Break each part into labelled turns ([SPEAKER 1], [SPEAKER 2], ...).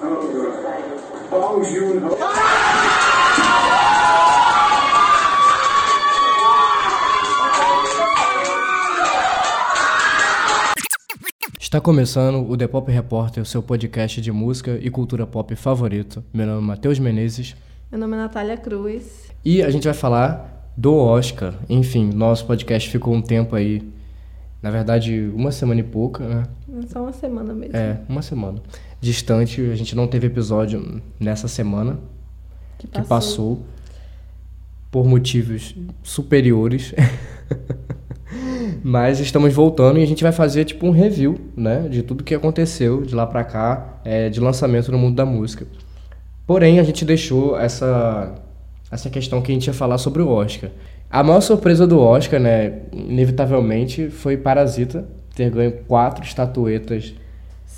[SPEAKER 1] Bong.
[SPEAKER 2] Está começando o The Pop Repórter, o seu podcast de música e cultura pop favorito. Meu nome é Matheus Menezes
[SPEAKER 3] Meu nome é Natália Cruz.
[SPEAKER 2] e a gente vai falar do Oscar. Enfim, nosso podcast ficou um tempo aí, na verdade, uma semana e pouca, né?
[SPEAKER 3] É só uma semana mesmo.
[SPEAKER 2] É, uma semana. Distante, a gente não teve episódio nessa semana
[SPEAKER 3] que
[SPEAKER 2] que passou por motivos superiores. Mas estamos voltando e a gente vai fazer tipo um review, né, de tudo que aconteceu de lá pra cá, é, de lançamento no mundo da música. Porém, a gente deixou essa essa questão que a gente ia falar sobre o Oscar. A maior surpresa do Oscar, né, inevitavelmente, foi Parasita ter ganho quatro estatuetas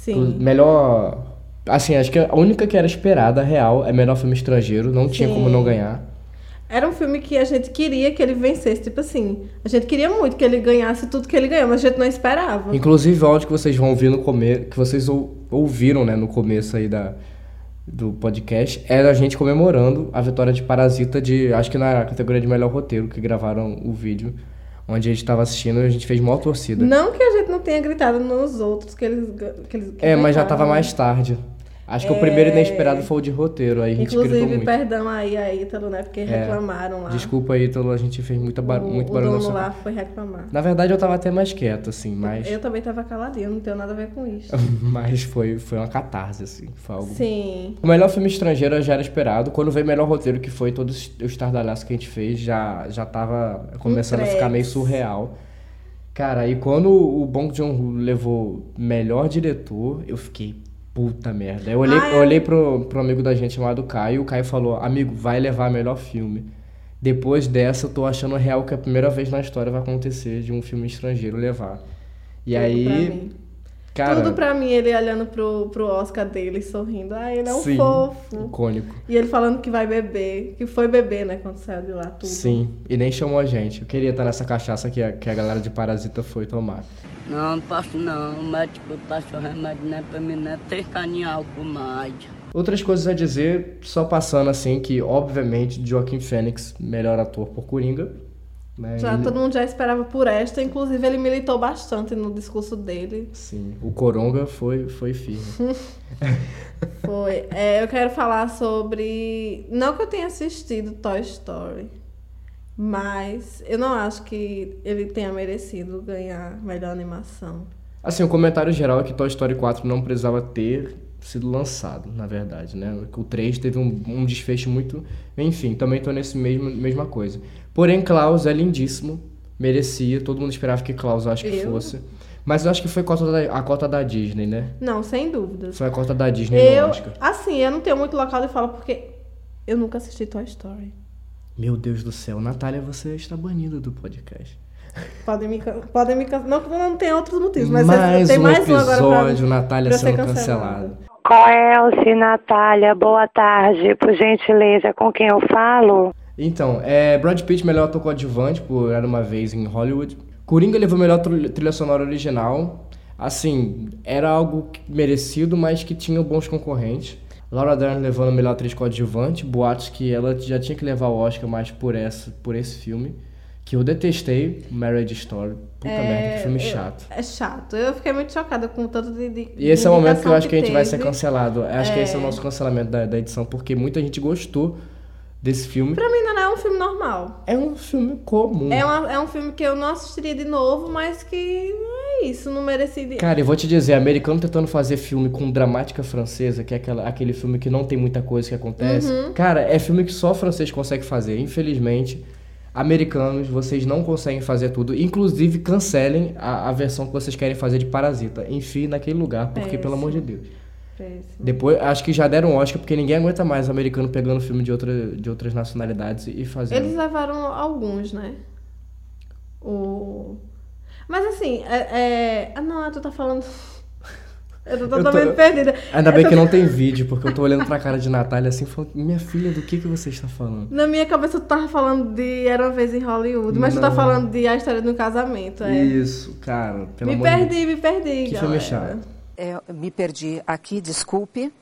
[SPEAKER 3] Sim.
[SPEAKER 2] Melhor. Assim, acho que a única que era esperada, real, é melhor filme estrangeiro. Não tinha
[SPEAKER 3] Sim.
[SPEAKER 2] como não ganhar.
[SPEAKER 3] Era um filme que a gente queria que ele vencesse. Tipo assim, a gente queria muito que ele ganhasse tudo que ele ganhou, mas a gente não esperava.
[SPEAKER 2] Inclusive, o áudio que vocês vão ouvir no começo. Que vocês ou- ouviram, né, no começo aí da, do podcast, era a gente comemorando a vitória de Parasita de. Acho que na categoria de melhor roteiro, que gravaram o vídeo. Onde a gente tava assistindo a gente fez maior torcida.
[SPEAKER 3] Não que a gente não tenha gritado nos outros que eles. Que eles que
[SPEAKER 2] é, mas já
[SPEAKER 3] ganharam.
[SPEAKER 2] tava mais tarde. Acho que o primeiro inesperado foi o de roteiro, aí a gente
[SPEAKER 3] Inclusive, perdão aí a Ítalo, né? Porque reclamaram lá.
[SPEAKER 2] Desculpa aí, Ítalo, a gente fez muita bar...
[SPEAKER 3] o,
[SPEAKER 2] muito
[SPEAKER 3] o
[SPEAKER 2] barulho na
[SPEAKER 3] dono lá foi reclamar.
[SPEAKER 2] Na verdade, eu tava até mais quieto, assim, mas,
[SPEAKER 3] Eu também tava caladinha, não tenho nada a ver com isso.
[SPEAKER 2] mas foi, foi uma catarse, assim. Foi algo...
[SPEAKER 3] Sim.
[SPEAKER 2] O melhor filme estrangeiro já era esperado. Quando veio o melhor roteiro, que foi todo o estardalhaço que a gente fez, já, já tava começando a ficar meio surreal. Cara, e quando o Bong Joon-ho levou melhor diretor, eu fiquei, puta merda. Eu olhei,
[SPEAKER 3] Ah, é?
[SPEAKER 2] eu olhei pro, pro amigo da gente chamado Caio, e o Caio falou, amigo, vai levar melhor filme. Depois dessa, eu tô achando real que é a primeira vez na história vai acontecer de um filme estrangeiro levar. E aí. Cara...
[SPEAKER 3] Tudo pra mim, ele olhando pro, pro Oscar dele, sorrindo. Ah, ele é um
[SPEAKER 2] sim,
[SPEAKER 3] fofo.
[SPEAKER 2] icônico.
[SPEAKER 3] E ele falando que vai beber, que foi beber, né, quando saiu de lá, tudo.
[SPEAKER 2] Sim, e nem chamou a gente. Eu queria estar nessa cachaça que a, que a galera de Parasita foi tomar.
[SPEAKER 4] Não, não posso não. O médico passou remédio né, pra mim, né? Três caninhas álcool mais.
[SPEAKER 2] Outras coisas a dizer, só passando assim, que obviamente Joaquim Fênix, melhor ator por Coringa. Né?
[SPEAKER 3] Já,
[SPEAKER 2] Ele-
[SPEAKER 3] todo mundo já esperava por esta, inclusive ele militou bastante no discurso dele.
[SPEAKER 2] Sim, o Coronga foi, foi firme.
[SPEAKER 3] Foi. É, eu quero falar sobre. Não que eu tenha assistido Toy Story, mas eu não acho que ele tenha merecido ganhar melhor animação.
[SPEAKER 2] Assim, o comentário geral é que Toy Story 4 não precisava ter sido lançado, na verdade, né? O 3 teve um, um desfecho muito... Enfim, também tô nesse mesmo mesma coisa. Porém, Klaus é lindíssimo, merecia, todo mundo esperava que Klaus acho que
[SPEAKER 3] Eu?
[SPEAKER 2] fosse. Mas eu acho que foi cota da- a cota da Disney, né?
[SPEAKER 3] Não, sem dúvidas.
[SPEAKER 2] Foi a cota da Disney
[SPEAKER 3] Eu, assim, eu não tenho muito local de fala porque eu nunca assisti Toy Story.
[SPEAKER 2] Meu Deus do céu, Natália, você está banida do podcast.
[SPEAKER 3] Podem me, podem me can- não, não tem outros motivos, mas
[SPEAKER 2] mais
[SPEAKER 3] tem
[SPEAKER 2] um
[SPEAKER 3] mais um agora pra,
[SPEAKER 2] episódio, Natália
[SPEAKER 3] pra eu
[SPEAKER 2] sendo
[SPEAKER 3] cancelada.
[SPEAKER 5] Coelce, Natália, boa tarde. Por gentileza, com quem eu falo?
[SPEAKER 2] Então, é, Brad Pitt, melhor ator coadjuvante por Era Uma Vez em Hollywood. Coringa levou melhor trilha trilha sonora original. Assim, era algo que- merecido, mas que tinha bons concorrentes. Laura Dern levando melhor atriz coadjuvante. Boatos que ela já tinha que levar o Oscar mais por, essa, por esse filme. Que eu detestei, Marriage Story. Puta merda, que filme
[SPEAKER 3] eu-
[SPEAKER 2] chato.
[SPEAKER 3] É chato. Eu fiquei muito chocada com tanto de, de
[SPEAKER 2] E esse é o momento que eu acho que a gente vai ser cancelado. Acho que esse é o nosso cancelamento da, da edição, porque muita gente gostou desse filme.
[SPEAKER 3] Pra mim não é um filme normal.
[SPEAKER 2] É um filme comum.
[SPEAKER 3] É, uma- é um filme que eu não assistiria de novo, mas que é isso, não merecia.
[SPEAKER 2] Cara, eu vou te dizer, americano tentando fazer filme com dramática francesa, que é aquela, aquele filme que não tem muita coisa que acontece.
[SPEAKER 3] Uhum.
[SPEAKER 2] Cara, é filme que só francês consegue fazer. Infelizmente, americanos, vocês não conseguem fazer tudo. Inclusive, cancelem a, a versão que vocês querem fazer de Parasita. Enfim, naquele lugar, porque, pelo amor de Deus.
[SPEAKER 3] Péssimo.
[SPEAKER 2] Depois, acho que já deram Oscar, porque ninguém aguenta mais americano pegando filme de, outra, de outras nacionalidades e fazendo.
[SPEAKER 3] Eles levaram alguns, né? O... Mas assim, é, é... Ah, não, tu tá falando... Eu tô
[SPEAKER 2] tô-
[SPEAKER 3] totalmente perdida.
[SPEAKER 2] Ainda
[SPEAKER 3] Eu
[SPEAKER 2] bem
[SPEAKER 3] tô-
[SPEAKER 2] que não tem vídeo, porque eu tô olhando pra cara de Natália assim, falando, minha filha, do que que você está falando?
[SPEAKER 3] Na minha cabeça tu tava falando de Era Uma Vez em Hollywood, mas tu tá
[SPEAKER 2] Não.
[SPEAKER 3] falando de A História do Casamento, é.
[SPEAKER 2] Isso, cara, pelo
[SPEAKER 3] Me
[SPEAKER 2] amor de
[SPEAKER 3] perdi, me perdi,
[SPEAKER 2] Que
[SPEAKER 3] galera.
[SPEAKER 2] filme chato.
[SPEAKER 6] É, me perdi aqui, desculpe.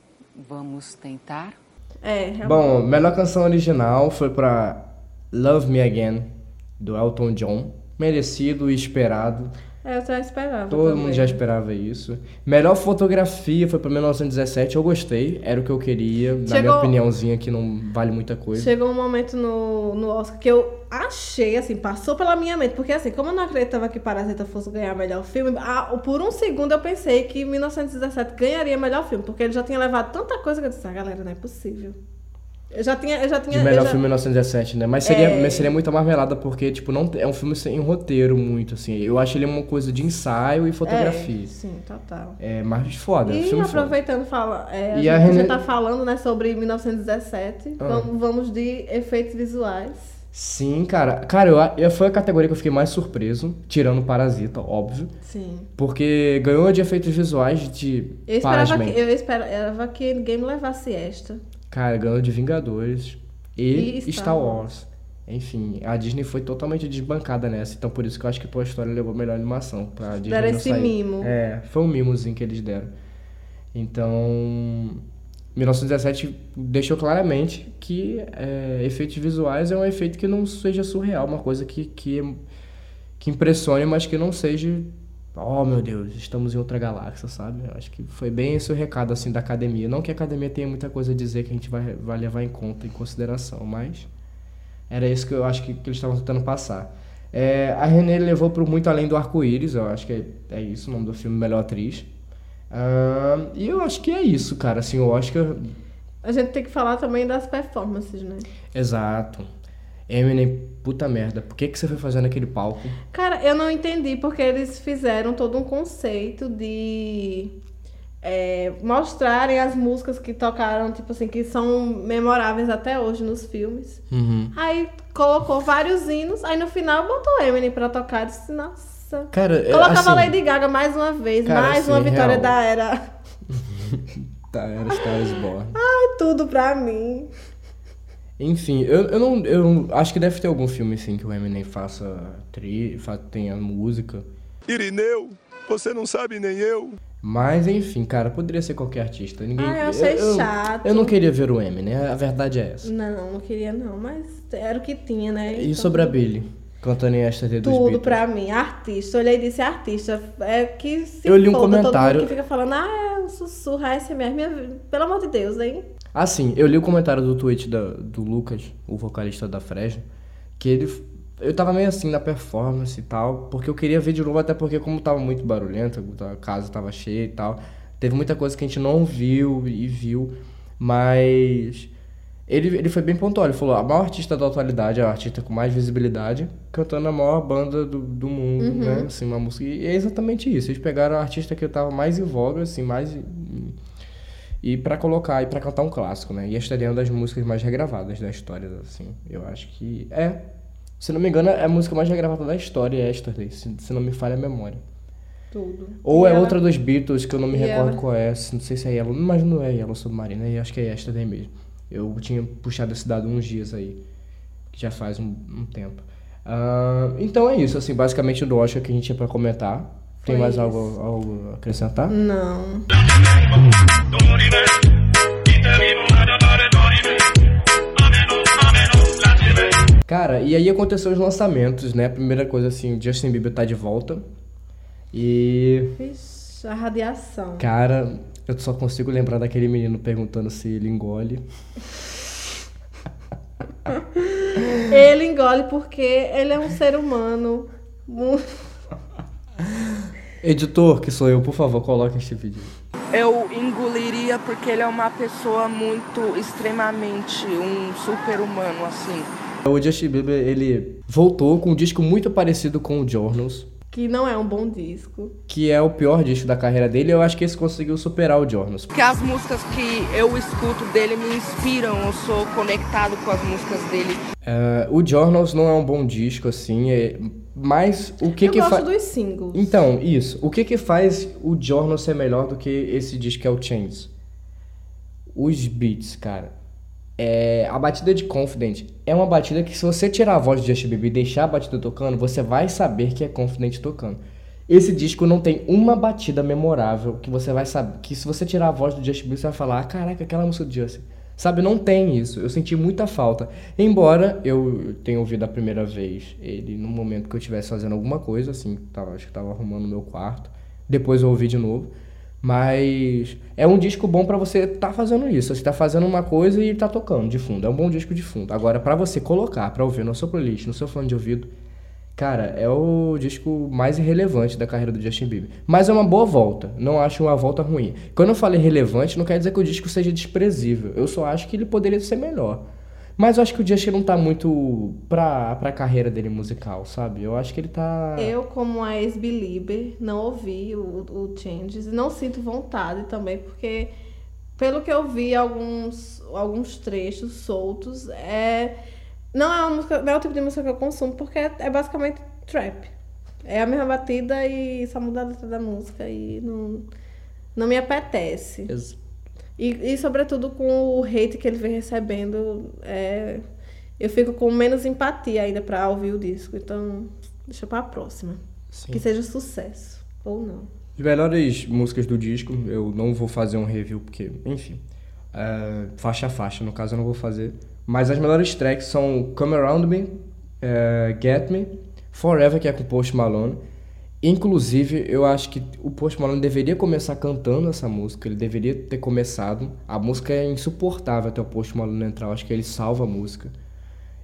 [SPEAKER 1] Vamos tentar?
[SPEAKER 3] É, realmente.
[SPEAKER 2] Bom, melhor canção original foi pra Love Me Again, do Elton John. Merecido e esperado.
[SPEAKER 3] É, eu já esperava.
[SPEAKER 2] Todo
[SPEAKER 3] também.
[SPEAKER 2] mundo já esperava isso. Melhor fotografia foi pra 1917, eu gostei, era o que eu queria. Na minha
[SPEAKER 3] Chegou-
[SPEAKER 2] opiniãozinha, que não vale muita coisa.
[SPEAKER 3] Chegou um momento no, no Oscar que eu achei, assim, passou pela minha mente. Porque, assim, como eu não acreditava que Parasita fosse ganhar melhor filme, ah, por um segundo eu pensei que 1917 ganharia melhor filme. Porque ele já tinha levado tanta coisa que eu disse, ah, galera, não é possível. Eu já tinha. Eu já tinha
[SPEAKER 2] De melhor
[SPEAKER 3] já-
[SPEAKER 2] filme 1917, né? Mas seria,
[SPEAKER 3] É.
[SPEAKER 2] mas seria muito marmelada, porque, tipo, não é um filme sem roteiro muito, assim. Eu acho ele uma coisa de ensaio e fotografia.
[SPEAKER 3] É, sim, total.
[SPEAKER 2] É, mais foda.
[SPEAKER 3] E
[SPEAKER 2] filme foda.
[SPEAKER 3] aproveitando, fala, é, a,
[SPEAKER 2] E
[SPEAKER 3] gente,
[SPEAKER 2] a René-
[SPEAKER 3] tá falando né, sobre 1917.
[SPEAKER 2] Ah.
[SPEAKER 3] Vamos, vamos de efeitos visuais.
[SPEAKER 2] Sim, cara. Cara, eu, eu- foi a categoria que eu fiquei mais surpreso, tirando Parasita, óbvio.
[SPEAKER 3] Sim.
[SPEAKER 2] Porque ganhou de efeitos visuais de.
[SPEAKER 3] Eu esperava, que, eu esperava que ninguém levasse esta.
[SPEAKER 2] Cara, ganhou de Vingadores e,
[SPEAKER 3] E Star
[SPEAKER 2] Star Wars. Enfim, a Disney foi totalmente desbancada nessa, então por isso que eu acho que Toy Story levou a melhor animação. Pra Disney
[SPEAKER 3] Deram esse
[SPEAKER 2] sair.
[SPEAKER 3] mimo.
[SPEAKER 2] É, foi um mimozinho que eles deram. Então, 1917 deixou claramente que é, efeitos visuais é um efeito que não seja surreal, uma coisa que, que, que impressione, mas que não seja. Oh meu Deus, estamos em outra galáxia, sabe? Eu acho que foi bem esse o recado assim da academia. Não que a academia tenha muita coisa a dizer que a gente vai, vai levar em conta, em consideração, mas era isso que eu acho que, que eles estavam tentando passar. É, a Renée levou para muito além do arco-íris, eu acho que é, é isso o nome do filme, Melhor Atriz. Ah, e eu acho que é isso, cara. Assim, o Oscar.
[SPEAKER 3] A gente tem que falar também das performances, né?
[SPEAKER 2] Exato. Eminem, puta merda. Por que, que você foi fazer naquele palco?
[SPEAKER 3] Cara, eu não entendi porque eles fizeram todo um conceito de é, mostrarem as músicas que tocaram, tipo assim, que são memoráveis até hoje nos filmes.
[SPEAKER 2] Uhum.
[SPEAKER 3] Aí colocou vários hinos, aí no final botou Eminem pra tocar. Disse, nossa.
[SPEAKER 2] Cara, é,
[SPEAKER 3] Colocava
[SPEAKER 2] assim,
[SPEAKER 3] Lady Gaga mais uma vez,
[SPEAKER 2] Cara,
[SPEAKER 3] mais
[SPEAKER 2] assim,
[SPEAKER 3] uma vitória
[SPEAKER 2] real.
[SPEAKER 3] da era.
[SPEAKER 2] Tá, era Star is Born.
[SPEAKER 3] Ai, tudo pra mim.
[SPEAKER 2] Enfim, eu, eu não. Eu acho que deve ter algum filme assim que o Eminem faça tri, tenha música.
[SPEAKER 6] Irineu, você não sabe nem eu.
[SPEAKER 2] Mas enfim, cara, poderia ser qualquer artista. Ninguém.
[SPEAKER 3] Ai, eu achei
[SPEAKER 2] eu,
[SPEAKER 3] chato.
[SPEAKER 2] Eu não queria ver o Eminem, a verdade é essa.
[SPEAKER 3] Não, não queria não, mas era o que tinha, né?
[SPEAKER 2] E
[SPEAKER 3] Então,
[SPEAKER 2] sobre a Billy? Cantando em Yesterday dos
[SPEAKER 3] Tudo
[SPEAKER 2] Beatles.
[SPEAKER 3] pra mim, artista. Olhei e disse artista. É que se
[SPEAKER 2] Eu li um
[SPEAKER 3] foda todo mundo
[SPEAKER 2] comentário-
[SPEAKER 3] que fica falando, ah, é um sussurro, ASMR. Minha... Pelo amor de Deus, hein?
[SPEAKER 2] Assim, eu li o comentário do tweet da- do Lucas, o vocalista da Fresno, que ele. Eu tava meio assim na performance e tal, porque eu queria ver de novo, até porque, como tava muito barulhento, a casa tava cheia e tal, teve muita coisa que a gente não viu e viu, mas. Ele, ele foi bem pontual, ele falou: a maior artista da atualidade, a artista com mais visibilidade, cantando a maior banda do, do mundo, né? Assim, uma música. E é exatamente isso. Eles pegaram a artista que tava mais em voga, assim, mais. E pra colocar, e pra cantar um clássico, né? E esta é uma das músicas mais regravadas da história, assim. Eu acho que é. Se não me engano, é a música mais regravada da história, é Yesterday, se, se não me falha a memória.
[SPEAKER 3] Tudo.
[SPEAKER 2] Ou
[SPEAKER 3] E
[SPEAKER 2] é
[SPEAKER 3] ela-
[SPEAKER 2] outra dos Beatles, que eu não me
[SPEAKER 3] E
[SPEAKER 2] recordo
[SPEAKER 3] ela-
[SPEAKER 2] qual é, não sei se é Yellow, mas não é Yellow Submarina, eu acho que é Yesterday mesmo. Eu tinha puxado esse dado uns dias aí, que já faz um, um tempo. Ah, então é isso, assim, basicamente do Oscar que a gente tinha pra comentar. Tem
[SPEAKER 3] Foi
[SPEAKER 2] mais
[SPEAKER 3] isso.
[SPEAKER 2] algo, algo a acrescentar?
[SPEAKER 3] Não.
[SPEAKER 2] Cara, e aí aconteceu os lançamentos, né? Primeira coisa assim, Justin Bieber tá de volta. E.
[SPEAKER 3] Vixe, a radiação.
[SPEAKER 2] Cara, eu só consigo lembrar daquele menino perguntando se ele engole.
[SPEAKER 3] Ele engole porque ele é um ser humano.
[SPEAKER 2] Editor, que sou eu, por favor, coloque este vídeo.
[SPEAKER 7] Eu engoliria porque ele é uma pessoa muito extremamente um super-humano, assim.
[SPEAKER 2] O Justin Bieber, ele voltou com um disco muito parecido com o Journals,
[SPEAKER 3] Que não é um bom disco.
[SPEAKER 2] que é o pior disco da carreira dele. Eu acho que esse conseguiu superar o Journals.
[SPEAKER 7] Porque as músicas que eu escuto dele me inspiram, eu sou conectado com as músicas dele.
[SPEAKER 2] É, o Journals não é um bom disco, assim, é- mas o que
[SPEAKER 3] eu
[SPEAKER 2] que
[SPEAKER 3] gosto
[SPEAKER 2] faz...
[SPEAKER 3] dos singles.
[SPEAKER 2] Então, isso. O que que faz o Journal ser melhor do que esse disco que é o Chains? Os beats, cara. É, a batida de Confident é uma batida que se você tirar a voz de Justin Bieber e deixar a batida tocando, você vai saber que é Confident tocando. Esse disco não tem uma batida memorável que você vai saber. Que se você tirar a voz do Justin Bieber, você vai falar: ah, caraca, aquela música do Justin. Sabe, não tem isso. Eu senti muita falta. Embora eu tenha ouvido a primeira vez ele no momento que eu estivesse fazendo alguma coisa, assim, tava, acho que tava arrumando meu quarto. Depois eu ouvi de novo. Mas é um disco bom pra você tá fazendo isso. Você tá fazendo uma coisa e tá tocando de fundo. É um bom disco de fundo. Agora, pra você colocar, pra ouvir no seu playlist, no seu fone de ouvido, cara, é o disco mais irrelevante da carreira do Justin Bieber. Mas é uma boa volta. Não acho uma volta ruim. Quando eu falei relevante, não quer dizer que o disco seja desprezível. Eu só acho que ele poderia ser melhor. Mas eu acho que o Justin não tá muito pra, pra carreira dele musical, sabe? Eu acho que ele tá.
[SPEAKER 3] Eu, como a ex-belieber, não ouvi o, o Changes e não sinto vontade também, porque pelo que eu vi alguns, alguns trechos soltos, é. Não é, uma música, não é o tipo de música que eu consumo, porque é, é basicamente trap. É a mesma batida e só muda a letra da música e não, não me apetece.
[SPEAKER 2] Ex-
[SPEAKER 3] E, e sobretudo com o hate que ele vem recebendo, é, eu fico com menos empatia ainda pra ouvir o disco. Então, deixa pra próxima.
[SPEAKER 2] Sim.
[SPEAKER 3] Que seja sucesso. Ou não.
[SPEAKER 2] As melhores músicas do disco, eu não vou fazer um review, porque, enfim. é, faixa a faixa, no caso eu não vou fazer. Mas as melhores tracks são Come Around Me, é, Get Me, Forever, que é com Post Malone. Inclusive, eu acho que o Post Malone deveria começar cantando essa música, ele deveria ter começado. A música é insuportável até o Post Malone entrar, eu acho que ele salva a música.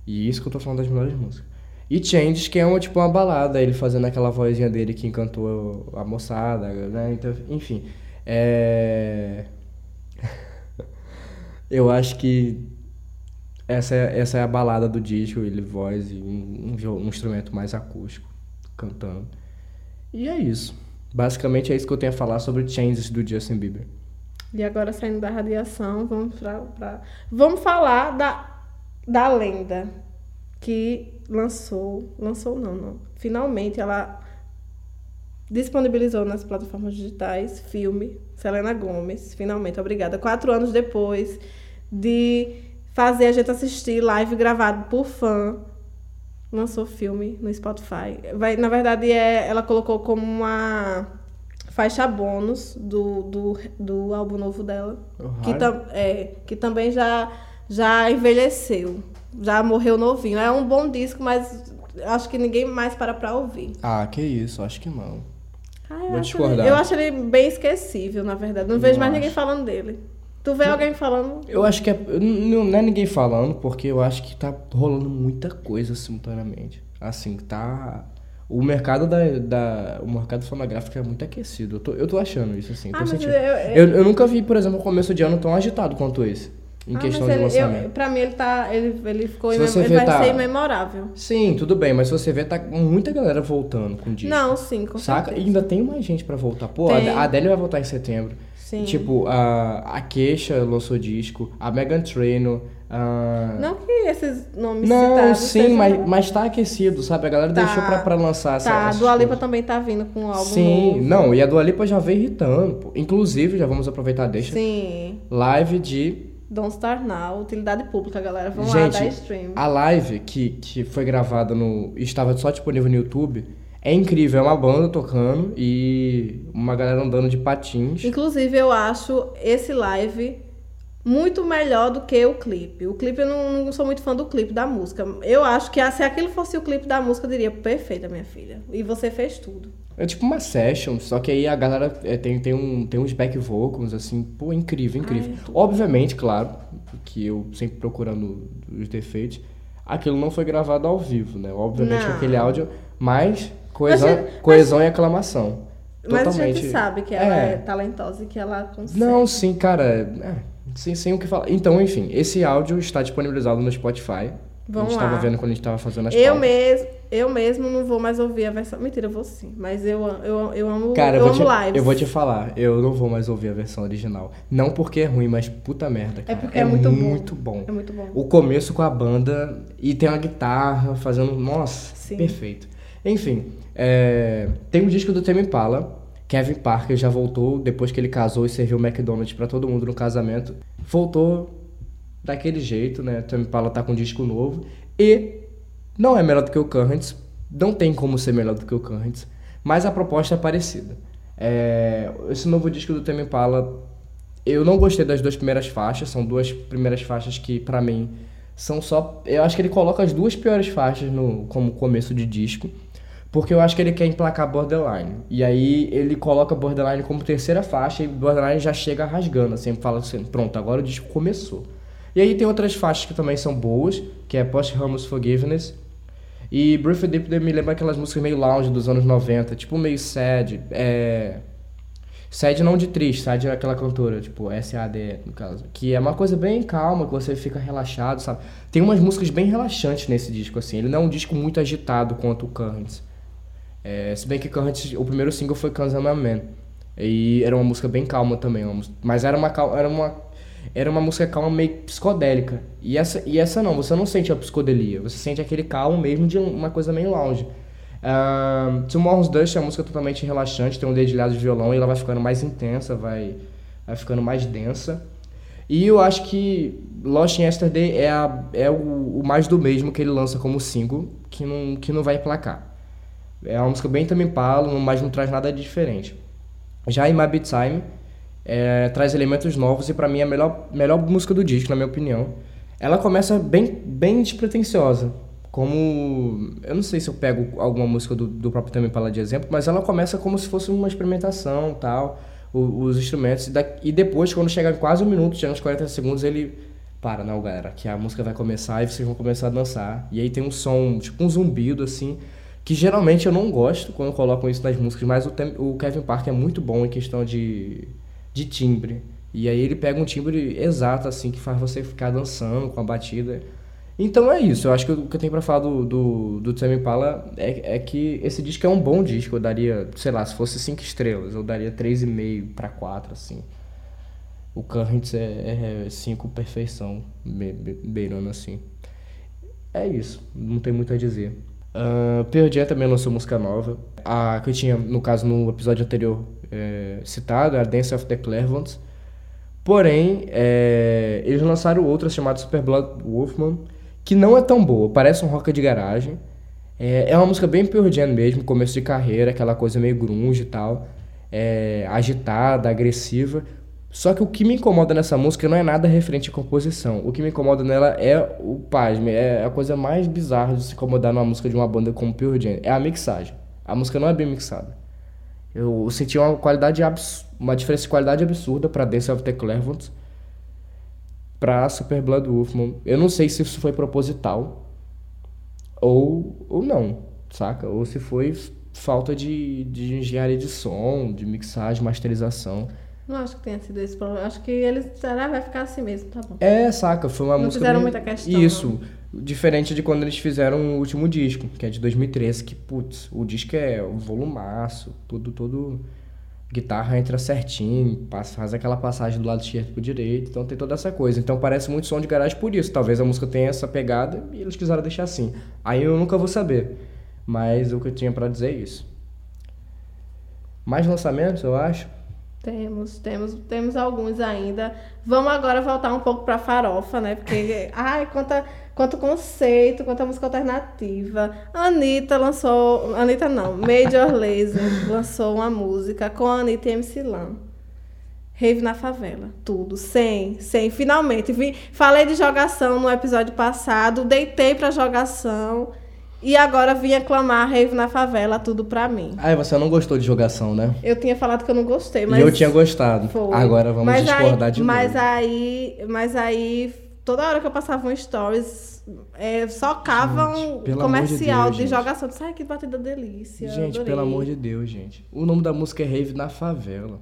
[SPEAKER 2] E isso que eu tô falando das melhores músicas. E Changes, que é uma, tipo uma balada, ele fazendo aquela vozinha dele que encantou a moçada, né? Então, enfim. É... eu acho que essa é, essa é a balada do disco, ele voz e um, um, um instrumento mais acústico, cantando. E é isso. Basicamente é isso que eu tenho a falar sobre Changes do Justin Bieber.
[SPEAKER 3] E agora, saindo da radiação, vamos pra. pra- Vamos falar da, da lenda que lançou. Lançou não, não. Finalmente ela disponibilizou nas plataformas digitais filme Selena Gomes. Finalmente, obrigada. Quatro anos depois de fazer a gente assistir live gravado por fã. Lançou filme no Spotify. Vai, na verdade, é, ela colocou como uma faixa bônus do, do, do álbum novo dela.
[SPEAKER 2] O
[SPEAKER 3] Que, tam, é, que também já, já envelheceu. Já morreu novinho. É um bom disco, mas acho que ninguém mais para pra ouvir.
[SPEAKER 2] Ah, que isso, acho que não.
[SPEAKER 3] Ah, eu,
[SPEAKER 2] Vou
[SPEAKER 3] acho
[SPEAKER 2] discordar.
[SPEAKER 3] ele, eu acho ele bem esquecível, na verdade. Não vejo
[SPEAKER 2] Não
[SPEAKER 3] mais
[SPEAKER 2] acho.
[SPEAKER 3] ninguém falando dele. Tu vê alguém falando.
[SPEAKER 2] Eu acho que é, não, não é ninguém falando, porque eu acho que tá rolando muita coisa simultaneamente. Assim, tá. O mercado da, da o mercado fonográfico é muito aquecido. Eu tô, eu tô achando isso assim.
[SPEAKER 3] Ah, eu- eu-
[SPEAKER 2] Eu, eu nunca vi, por exemplo, o começo de ano tão agitado quanto esse. Em
[SPEAKER 3] Ah,
[SPEAKER 2] questão de
[SPEAKER 3] ele, eu,
[SPEAKER 2] lançamento.
[SPEAKER 3] pra mim ele tá. Ele, ele ficou
[SPEAKER 2] Se você vê,
[SPEAKER 3] vai
[SPEAKER 2] tá-
[SPEAKER 3] ser imemorável.
[SPEAKER 2] Sim, tudo bem, mas se você ver, tá muita galera voltando com disco.
[SPEAKER 3] Não, sim, com
[SPEAKER 2] Saca? E
[SPEAKER 3] certeza.
[SPEAKER 2] ainda tem mais gente pra voltar. Pô,
[SPEAKER 3] Tem.
[SPEAKER 2] a Adele vai voltar em setembro.
[SPEAKER 3] Sim.
[SPEAKER 2] Tipo, a, a Queixa lançou disco, a Megan Trainor. A...
[SPEAKER 3] Não que esses nomes
[SPEAKER 2] Não,
[SPEAKER 3] citados
[SPEAKER 2] sim, mas, mas tá aquecido, sabe? A galera
[SPEAKER 3] Tá.
[SPEAKER 2] deixou pra, pra lançar essa
[SPEAKER 3] Tá, a Dua Lipa também tá vindo com um álbum
[SPEAKER 2] Sim,
[SPEAKER 3] novo.
[SPEAKER 2] não, e a Dua Lipa já veio irritando. pô. Inclusive, já vamos aproveitar, deixa.
[SPEAKER 3] Sim.
[SPEAKER 2] Live de.
[SPEAKER 3] Don't Start Now, utilidade pública, galera. Vamos lá,
[SPEAKER 2] Gente,
[SPEAKER 3] dar stream.
[SPEAKER 2] a live que, que foi gravada no. estava só disponível no YouTube. É incrível, é uma banda tocando e uma galera andando de patins.
[SPEAKER 3] Inclusive, eu acho esse live muito melhor do que o clipe. O clipe, eu não, não sou muito fã do clipe da música. Eu acho que se aquilo fosse o clipe da música, eu diria, perfeita, minha filha. E você fez tudo.
[SPEAKER 2] É tipo uma session, só que aí a galera é, tem, tem, um, tem uns back vocals, assim, pô, incrível, incrível.
[SPEAKER 3] Ai,
[SPEAKER 2] Obviamente, claro, que eu sempre procurando os defeitos, aquilo não foi gravado ao vivo, né? Obviamente
[SPEAKER 3] Não.
[SPEAKER 2] aquele áudio, mas coesão,
[SPEAKER 3] Mas- mas-
[SPEAKER 2] coesão e aclamação.
[SPEAKER 3] Mas a
[SPEAKER 2] Totalmente.
[SPEAKER 3] gente sabe que ela é,
[SPEAKER 2] É.
[SPEAKER 3] talentosa e que ela consegue.
[SPEAKER 2] Não, sim, cara, é, sem, sem o que falar. Então, enfim, esse áudio está disponibilizado no Spotify.
[SPEAKER 3] Vamos
[SPEAKER 2] a gente
[SPEAKER 3] lá.
[SPEAKER 2] tava vendo quando a gente tava fazendo as
[SPEAKER 3] Eu
[SPEAKER 2] pautas.
[SPEAKER 3] mesmo, eu mesmo não vou mais ouvir a versão. Mentira, eu vou sim. Mas eu, eu, eu amo,
[SPEAKER 2] Cara, eu,
[SPEAKER 3] eu
[SPEAKER 2] vou
[SPEAKER 3] amo
[SPEAKER 2] te,
[SPEAKER 3] lives.
[SPEAKER 2] eu vou te falar, eu não vou mais ouvir a versão original. Não porque é ruim, mas puta merda, cara.
[SPEAKER 3] porque é muito bom.
[SPEAKER 2] muito bom.
[SPEAKER 3] É muito bom.
[SPEAKER 2] O começo com a banda e tem uma guitarra fazendo. Nossa,
[SPEAKER 3] Sim.
[SPEAKER 2] perfeito. Enfim, é, tem um disco do Tame Impala. Kevin Parker já voltou depois que ele casou e serviu McDonald's pra todo mundo no casamento. Voltou daquele jeito, né? Tame Impala tá com um disco novo. E não é melhor do que o Currents. Não tem como ser melhor do que o Currents. mas a proposta é parecida. É, esse novo disco do Tame Impala, eu não gostei das duas primeiras faixas, são duas primeiras faixas que, pra mim, são só... Eu acho que ele coloca as duas piores faixas no, como começo de disco, porque eu acho que ele quer emplacar Borderline. E aí ele coloca Borderline como terceira faixa e Borderline já chega rasgando, assim, fala assim, pronto, agora o disco começou. E aí tem outras faixas que também são boas, que é Posthumous Forgiveness. E Brief Deep me lembra aquelas músicas meio lounge dos anos 90, tipo meio sad. É... Sad não de triste, sad é aquela cantora, tipo S-A-D, no caso. Que é uma coisa bem calma, que você fica relaxado, sabe? Tem umas músicas bem relaxantes nesse disco, assim. Ele não é um disco muito agitado quanto o Currents. É, se bem que Currents, o primeiro single foi Kansama Man. E era uma música bem calma também, mas era uma, era uma era uma música calma meio psicodélica. E essa, e essa não, você não sente a psicodelia, você sente aquele calmo mesmo de uma coisa meio lounge. Uh, Tomorrow's Dust é uma música totalmente relaxante, tem um dedilhado de violão e ela vai ficando mais intensa, vai, vai ficando mais densa. E eu acho que Lost in Yesterday é, a, é o, o, mais do mesmo que ele lança como single, que não, que não vai emplacar. É uma música bem também palo, mas não traz nada de diferente. Já em My Beat Time, é, traz elementos novos e para mim é a melhor, melhor música do disco, na minha opinião. Ela começa bem, bem despretensiosa, como... Eu não sei se eu pego alguma música do, do próprio Tame Impala de exemplo, mas ela começa como se fosse uma experimentação tal, o, os instrumentos, e, da, e depois, quando chega quase um minuto, chega uns 40 segundos, ele... Para, não, galera, que a música vai começar e vocês vão começar a dançar. E aí tem um som, tipo um zumbido, assim, que geralmente eu não gosto quando colocam isso nas músicas, mas o, o Kevin Parker é muito bom em questão de de timbre. E aí ele pega um timbre exato, assim, que faz você ficar dançando com a batida. Então é isso, eu acho que o que eu tenho pra falar do, do, do Impala é, é que esse disco é um bom disco, eu daria, sei lá, se fosse 5 estrelas, eu daria 3,5 para 4, assim. O Currents é 5 é perfeição, beirando assim. É isso, não tem muito a dizer. Uh, Pearl Jam também lançou música nova. A que eu tinha, no caso, no episódio anterior é, citado, a Dance of the Clairvoyants. Porém, é, eles lançaram outra chamada Super Blood Wolfman, que não é tão boa, parece um rock de garagem. É, é uma música bem Pearl mesmo, começo de carreira, aquela coisa meio grunge e tal, é, agitada, agressiva. Só que o que me incomoda nessa música não é nada referente à composição. O que me incomoda nela é o pasme, é a coisa mais bizarra de se incomodar numa música de uma banda como Pearl Jam, é a mixagem. A música não é bem mixada. Eu senti uma qualidade uma diferença de qualidade absurda para Dance of the Clairvoyants para Super Blood Wolfman. Eu não sei se isso foi proposital ou, ou não, saca? Ou se foi falta de, de engenharia de som, de mixagem, masterização.
[SPEAKER 3] Não acho que tenha sido esse problema. Acho que eles será vai ficar assim mesmo, tá bom.
[SPEAKER 2] É, saca, foi uma
[SPEAKER 3] não
[SPEAKER 2] música.
[SPEAKER 3] Não fizeram muita questão.
[SPEAKER 2] Isso.
[SPEAKER 3] Não.
[SPEAKER 2] Diferente de quando eles fizeram o último disco, que é de 2013, que, putz, o disco é um volumaço, tudo, todo. Guitarra entra certinho, passa, faz aquela passagem do lado esquerdo pro direito, então tem toda essa coisa. Então parece muito som de garagem por isso. Talvez a música tenha essa pegada e eles quiseram deixar assim. Aí eu nunca vou saber. Mas o que eu tinha para dizer é isso. Mais lançamentos, eu acho.
[SPEAKER 3] Temos, temos, temos alguns ainda. Vamos agora voltar um pouco para farofa, né? Porque, ai, quanta, quanto conceito, quanta música alternativa. Anitta lançou, Anitta não, Major Lazer lançou uma música com a Anitta e MC Lan. Rave na favela, tudo, sem, sem, finalmente. Vi, falei de jogação no episódio passado, deitei pra jogação. E agora vinha clamar Rave na favela, tudo pra mim.
[SPEAKER 2] Ah, você não gostou de jogação, né?
[SPEAKER 3] Eu tinha falado que eu não gostei, mas.
[SPEAKER 2] E eu tinha gostado. Foi. Agora vamos mas discordar
[SPEAKER 3] aí,
[SPEAKER 2] de
[SPEAKER 3] mas
[SPEAKER 2] novo.
[SPEAKER 3] Aí, mas aí, toda hora que eu passava um stories, é, socava gente, um comercial de, Deus, de jogação. Ai, que batida delícia.
[SPEAKER 2] Gente,
[SPEAKER 3] adorei.
[SPEAKER 2] pelo amor de Deus, gente. O nome da música é Rave na favela.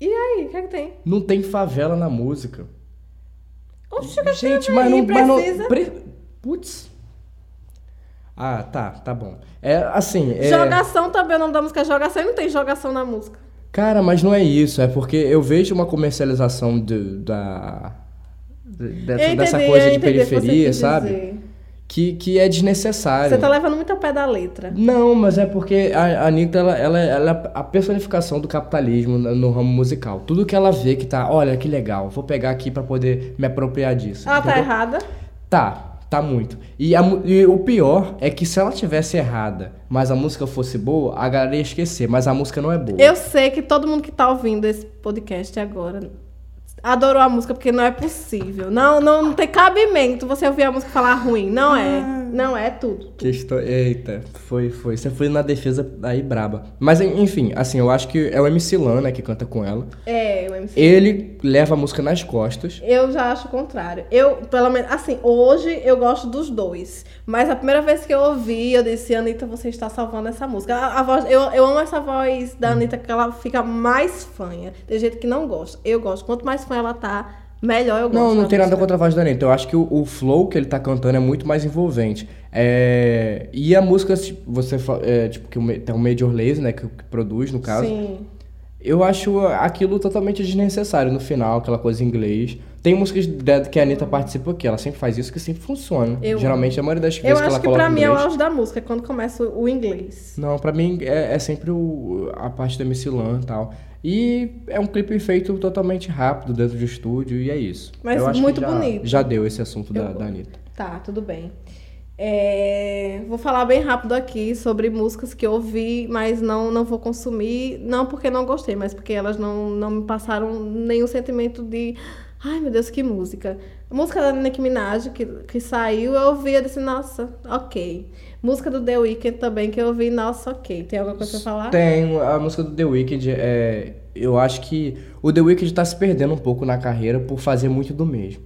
[SPEAKER 3] E aí, o que é que tem?
[SPEAKER 2] Não tem favela na música.
[SPEAKER 3] Oxe, que
[SPEAKER 2] gente,
[SPEAKER 3] mas
[SPEAKER 2] não,
[SPEAKER 3] mas
[SPEAKER 2] não. Pre... Putz. Ah, tá, tá bom. É assim. É...
[SPEAKER 3] Jogação também, o nome da música é Jogação e não tem jogação na música.
[SPEAKER 2] Cara, mas não é isso. É porque eu vejo uma comercialização de, da. Dessa, entendi, dessa coisa de periferia, sabe? Que, que é desnecessário.
[SPEAKER 3] Você tá levando muito ao pé da letra.
[SPEAKER 2] Não, mas é porque a Anitta, ela, ela, ela é a personificação do capitalismo no ramo musical. Tudo que ela vê que tá, olha que legal, vou pegar aqui para poder me apropriar disso.
[SPEAKER 3] Ela tá entendeu? tá errada?
[SPEAKER 2] Tá, Tá muito. E, a e o pior é que se ela tivesse errada, mas a música fosse boa, a galera ia esquecer, mas a música não é boa.
[SPEAKER 3] Eu sei que todo mundo que tá ouvindo esse podcast agora adorou a música, porque não é possível. Não, não, não tem cabimento você ouvir a música falar ruim. Não é. Não é tudo.
[SPEAKER 2] Questão... Eita, foi, foi. Você foi na defesa aí braba. Mas en- enfim, assim, eu acho que é o MC Lan, né, que canta com ela.
[SPEAKER 3] É, o MC.
[SPEAKER 2] Ele leva a música nas costas.
[SPEAKER 3] Eu já acho o contrário. Eu, pelo menos, assim, hoje eu gosto dos dois. Mas a primeira vez que eu ouvi, eu disse, Anitta, você está salvando essa música. A, a voz, eu, eu amo essa voz da Anitta, que ela fica mais fanha. Tem gente que não gosta. Eu gosto. Quanto mais fã ela tá, melhor eu gosto.
[SPEAKER 2] Não, não tem nada contra a voz da Anitta. Eu acho que o, o flow que ele tá cantando é muito mais envolvente. É, E a música, tipo, você é, tipo, que tem o Major Lazer, né, que, que produz, no caso.
[SPEAKER 3] Sim.
[SPEAKER 2] Eu acho aquilo totalmente desnecessário no final, aquela coisa em inglês. Tem músicas que a Anitta participa que ela sempre faz isso, que sempre funciona.
[SPEAKER 3] Eu
[SPEAKER 2] Geralmente, a maioria das
[SPEAKER 3] Eu
[SPEAKER 2] vezes que ela
[SPEAKER 3] acho que
[SPEAKER 2] coloca
[SPEAKER 3] pra mim é o auge da música, é quando começa o, o inglês.
[SPEAKER 2] Não, pra mim é, é sempre o- a parte da MC Lan e tal. E é um clipe feito totalmente rápido dentro do estúdio e é isso.
[SPEAKER 3] Mas
[SPEAKER 2] Eu
[SPEAKER 3] muito
[SPEAKER 2] já-
[SPEAKER 3] bonito.
[SPEAKER 2] Já deu esse assunto da,
[SPEAKER 3] Eu-
[SPEAKER 2] da Anitta.
[SPEAKER 3] Tá, tudo bem. É, vou falar bem rápido aqui sobre músicas que eu ouvi, mas não, não vou consumir. Não porque não gostei, mas porque elas não, não me passaram nenhum sentimento de. Ai meu Deus, que música. A música da Nicki Minaj que, que saiu, eu ouvi e disse, nossa, ok. Música do The Weeknd também que eu ouvi, nossa, ok. Tem alguma coisa pra falar?
[SPEAKER 2] Tem a música do The Weeknd, é, eu acho que o The Weeknd tá se perdendo um pouco na carreira por fazer muito do mesmo.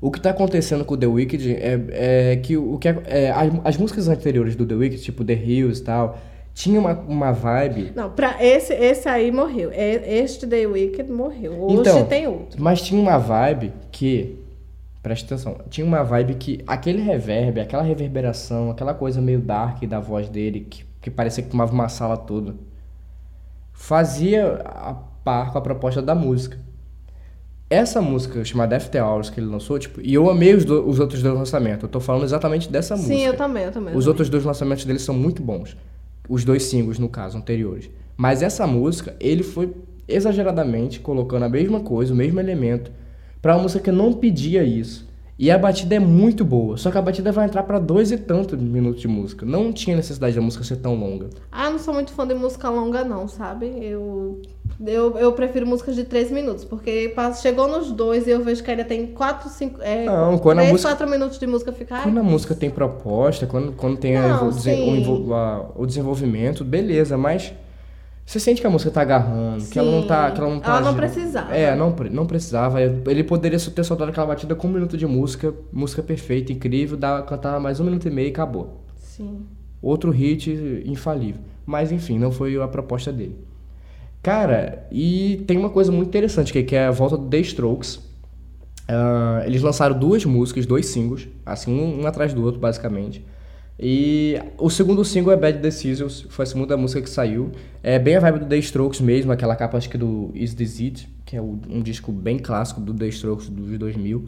[SPEAKER 2] O que tá acontecendo com o The Weeknd é, é que o que é, é, as, as músicas anteriores do The Weeknd, tipo The Hills e tal, tinha uma, uma vibe
[SPEAKER 3] Não, pra esse, esse aí morreu. Este The Weeknd morreu. Hoje
[SPEAKER 2] Então,
[SPEAKER 3] tem outro.
[SPEAKER 2] Mas tinha uma vibe que. Presta atenção. Tinha uma vibe que aquele reverb, aquela reverberação, aquela coisa meio dark da voz dele, que, que parecia que tomava uma sala toda, fazia a par com a proposta da música. Essa música chamada After Hours que ele lançou, tipo, e eu amei os, do- os outros dois lançamentos. Eu tô falando exatamente dessa música.
[SPEAKER 3] Sim, eu também, eu também.
[SPEAKER 2] Os
[SPEAKER 3] também.
[SPEAKER 2] outros dois lançamentos dele são muito bons. Os dois singles, no caso, anteriores. Mas essa música, ele foi exageradamente colocando a mesma coisa, o mesmo elemento, pra uma música que não pedia isso. E a batida é muito boa, só que a batida vai entrar pra dois e tantos minutos de música. Não tinha necessidade da música ser tão longa.
[SPEAKER 3] Ah, não sou muito fã de música longa, não, sabe? Eu, eu, eu prefiro músicas de 3 minutos, porque chegou nos dois e eu vejo que ainda tem 4, 5. É,
[SPEAKER 2] Não, quando a
[SPEAKER 3] 3,
[SPEAKER 2] música-
[SPEAKER 3] 4 minutos de música fica. ai,
[SPEAKER 2] Quando a música tem proposta, quando, quando tem a
[SPEAKER 3] Não,
[SPEAKER 2] desen- o, a- o desenvolvimento, beleza, mas você sente que a música tá agarrando, que ela não tá. Que ela não, tá
[SPEAKER 3] Ela não precisava.
[SPEAKER 2] É, não, não precisava. Ele poderia só ter soltado aquela batida com um minuto de música, música perfeita, incrível, dar, cantar mais um minuto e meio e acabou.
[SPEAKER 3] Sim.
[SPEAKER 2] Outro hit infalível. Mas enfim, não foi a proposta dele. Cara, e tem uma coisa muito interessante que, que é a volta do The Strokes. Ah, eles lançaram duas músicas, dois singles, assim, um, um atrás do outro, basicamente. E o segundo single é Bad Decisions, foi a segunda música que saiu. É bem a vibe do The Strokes mesmo, aquela capa acho que do Is This It, que é um disco bem clássico do The Strokes dos 2000.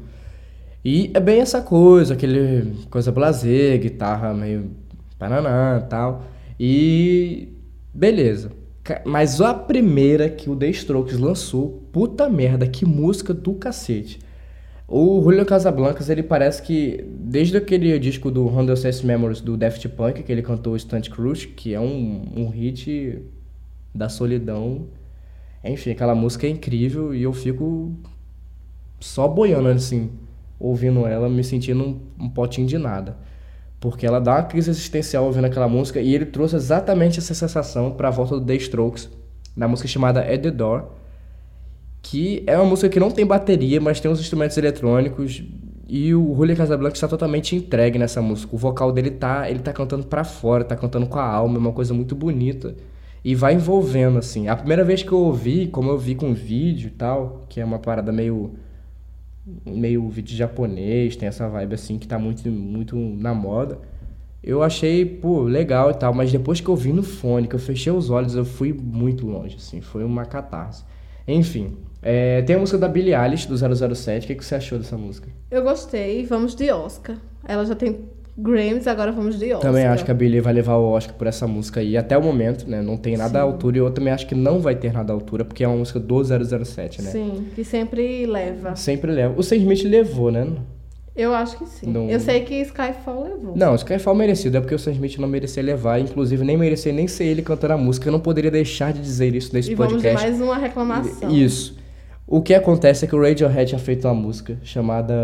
[SPEAKER 2] E é bem essa coisa, aquele coisa blazer, guitarra meio pananã e tal. E beleza. Mas a primeira que o The Strokes lançou, puta merda, que música do cacete. O Julio Casablancas, ele parece que desde aquele disco do Handle Sense Memories do Daft Punk, que ele cantou Stunt Cruise, que é um, um hit da solidão. Enfim, aquela música é incrível e eu fico só boiando assim, ouvindo ela, me sentindo um, um potinho de nada. Porque ela dá uma crise existencial ouvindo aquela música e ele trouxe exatamente essa sensação para a volta do The Strokes, na música chamada At The Door, que é uma música que não tem bateria, mas tem uns instrumentos eletrônicos e o Julio Casablanca está totalmente entregue nessa música. O vocal dele tá, ele tá cantando pra fora, tá cantando com a alma, é uma coisa muito bonita e vai envolvendo assim. A primeira vez que eu ouvi, como eu vi com vídeo e tal, que é uma parada meio meio vídeo japonês, tem essa vibe assim que tá muito muito na moda. Eu achei, pô, legal e tal, mas depois que eu vi no fone, que eu fechei os olhos, eu fui muito longe, assim, foi uma catarse. Enfim, é, tem a música da Billie Eilish, do 007, o que, que você achou dessa música?
[SPEAKER 3] Eu gostei, vamos de Oscar. Ela já tem Grammys, agora vamos de Oscar.
[SPEAKER 2] Também acho que a Billie vai levar o Oscar por essa música aí, até o momento, né, não tem nada à altura, e eu também acho que não vai ter nada à altura, porque é uma música do 007, né?
[SPEAKER 3] Sim, que sempre leva.
[SPEAKER 2] Sempre leva. O Sam Smith levou, né?
[SPEAKER 3] Eu acho que sim.
[SPEAKER 2] Não-
[SPEAKER 3] Eu sei que Skyfall levou.
[SPEAKER 2] Não, Skyfall merecido, é porque o Sam Smith não merecia levar, inclusive nem merecia nem ser ele cantando a música. Eu não poderia deixar de dizer isso nesse
[SPEAKER 3] e vamos de
[SPEAKER 2] podcast.
[SPEAKER 3] mais uma reclamação.
[SPEAKER 2] Isso. O que acontece é que o Radiohead tinha feito uma música chamada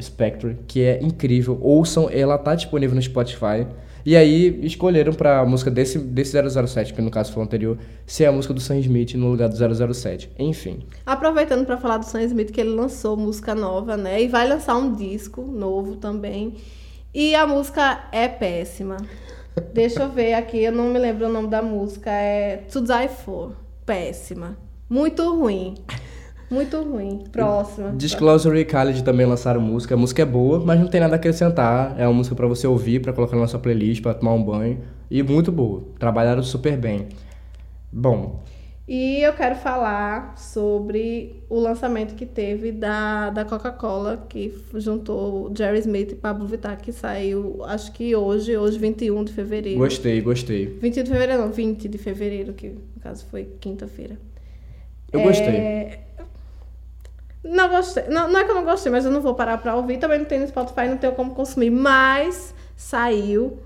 [SPEAKER 2] Spectre, que é incrível. Ouçam, ela tá disponível no Spotify. E aí escolheram pra música desse, desse 007, que no caso foi o anterior, ser a música do Sam Smith no lugar do 007. Enfim.
[SPEAKER 3] Aproveitando pra falar do Sam Smith, que ele lançou música nova, né? E vai lançar um disco novo também. E a música é péssima. Deixa eu ver aqui, eu não me lembro o nome da música. É To Die For. Péssima. Muito ruim. Muito ruim. Próxima.
[SPEAKER 2] Disclosure e Khaled também lançaram música. A música é boa, mas não tem nada a acrescentar. É uma música pra você ouvir, pra colocar na sua playlist, pra tomar um banho. E muito boa. Trabalharam super bem. Bom,
[SPEAKER 3] E eu quero falar sobre o lançamento que teve da, da Coca-Cola, que juntou Jerry Smith e Pablo Vittar, que saiu, acho que hoje, hoje 21 de fevereiro.
[SPEAKER 2] gostei, gostei.
[SPEAKER 3] 21 de fevereiro, não, 20 de fevereiro, que no caso foi quinta-feira.
[SPEAKER 2] Eu gostei.
[SPEAKER 3] Não gostei. Não, não é que eu não gostei, mas eu não vou parar pra ouvir. Também não tem no Spotify, não tenho como consumir. Mas saiu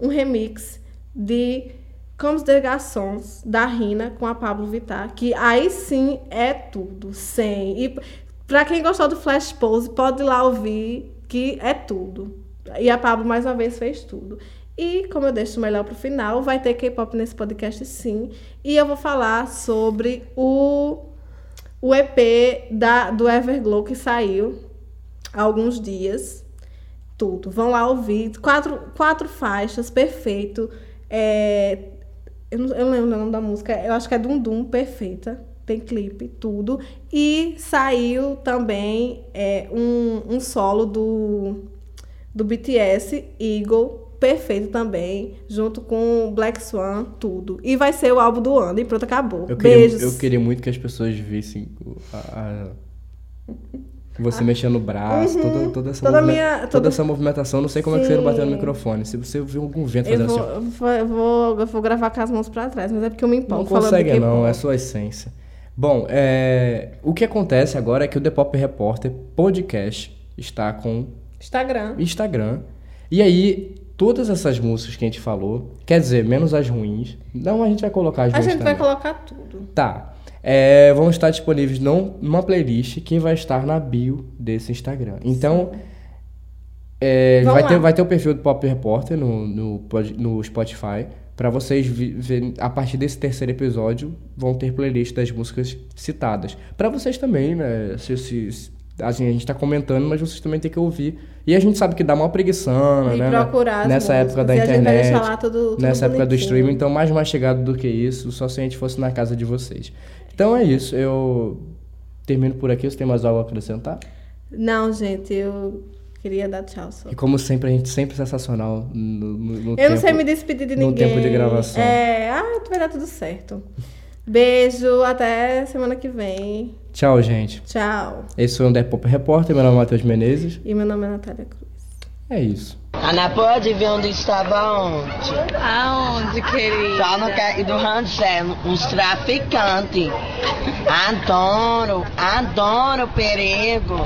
[SPEAKER 3] um remix de Como des Garçons, da Rina, com a Pablo Vittar. Que aí sim é tudo. Sem. E pra quem gostou do Flash Pose, pode ir lá ouvir, que é tudo. E a Pablo, mais uma vez, fez tudo. E, como eu deixo o melhor pro final, vai ter K-pop nesse podcast sim. E eu vou falar sobre o o EP da, do Everglow que saiu há alguns dias. Tudo. Vão lá ouvir. Quatro, quatro faixas, perfeito. É, eu, não, eu não lembro o nome da música. Eu acho que é Dum Dum, perfeita. Tem clipe, tudo. E saiu também é, um, um solo do, do BTS, Eagle, perfeito também, junto com Black Swan, tudo. E vai ser o álbum do ano. E pronto, acabou.
[SPEAKER 2] Eu queria,
[SPEAKER 3] Beijos.
[SPEAKER 2] eu queria muito que as pessoas vissem a, a- você mexendo o braço, toda, toda, essa.
[SPEAKER 3] Toda minha-
[SPEAKER 2] toda
[SPEAKER 3] toda-
[SPEAKER 2] essa movimentação. Não sei como é que você não bateu no
[SPEAKER 3] Sim.
[SPEAKER 2] microfone. Se você viu algum vento
[SPEAKER 3] Eu
[SPEAKER 2] fazendo
[SPEAKER 3] vou,
[SPEAKER 2] assim, ó,
[SPEAKER 3] eu vou, eu vou, gravar com as mãos pra trás, mas é porque eu me empolgo
[SPEAKER 2] não consegue não, é sua essência. Bom, é, o que acontece agora é que o The Pop Repórter Podcast está com
[SPEAKER 3] Instagram.
[SPEAKER 2] Instagram. E aí, todas essas músicas que a gente falou, quer dizer, menos as ruins, não a gente vai colocar as
[SPEAKER 3] A
[SPEAKER 2] ruins
[SPEAKER 3] gente vai
[SPEAKER 2] também.
[SPEAKER 3] colocar tudo.
[SPEAKER 2] Tá. É, vão estar disponíveis num- numa playlist que vai estar na bio desse Instagram. Então, é, vai,
[SPEAKER 3] lá.
[SPEAKER 2] ter, vai ter o perfil do Pop Repórter no, no, no Spotify. Pra vocês verem, a partir desse terceiro episódio, vão ter playlist das músicas citadas. Pra vocês também, né? Se, se- se- assim, a gente tá comentando, mas vocês também têm que ouvir. E a gente sabe que dá uma preguiçana,
[SPEAKER 3] E
[SPEAKER 2] né?
[SPEAKER 3] procurar as
[SPEAKER 2] Nessa época da internet.
[SPEAKER 3] tudo- tudo
[SPEAKER 2] nessa época do
[SPEAKER 3] bonitinho.
[SPEAKER 2] streaming, então mais mastigado do que isso, só se a gente fosse na casa de vocês. Então é isso, eu termino por aqui. Você tem mais algo a acrescentar?
[SPEAKER 3] Não, gente, eu queria dar tchau só.
[SPEAKER 2] E como sempre, a gente sempre é sensacional no, no, no
[SPEAKER 3] Eu
[SPEAKER 2] tempo.
[SPEAKER 3] não sei me despedir de
[SPEAKER 2] no
[SPEAKER 3] ninguém.
[SPEAKER 2] tempo de gravação.
[SPEAKER 3] É, ah, vai dar tudo certo. Beijo, até semana que vem.
[SPEAKER 2] Tchau, gente.
[SPEAKER 3] Tchau.
[SPEAKER 2] Esse foi o The Pop Repórter, meu nome é Matheus Menezes.
[SPEAKER 3] E meu nome é Natália Cruz.
[SPEAKER 2] É isso.
[SPEAKER 1] Ana pode ver onde estava ontem.
[SPEAKER 7] Aonde, querida?
[SPEAKER 1] Só no que do Rangel, uns traficantes. Adoro, adoro perigo.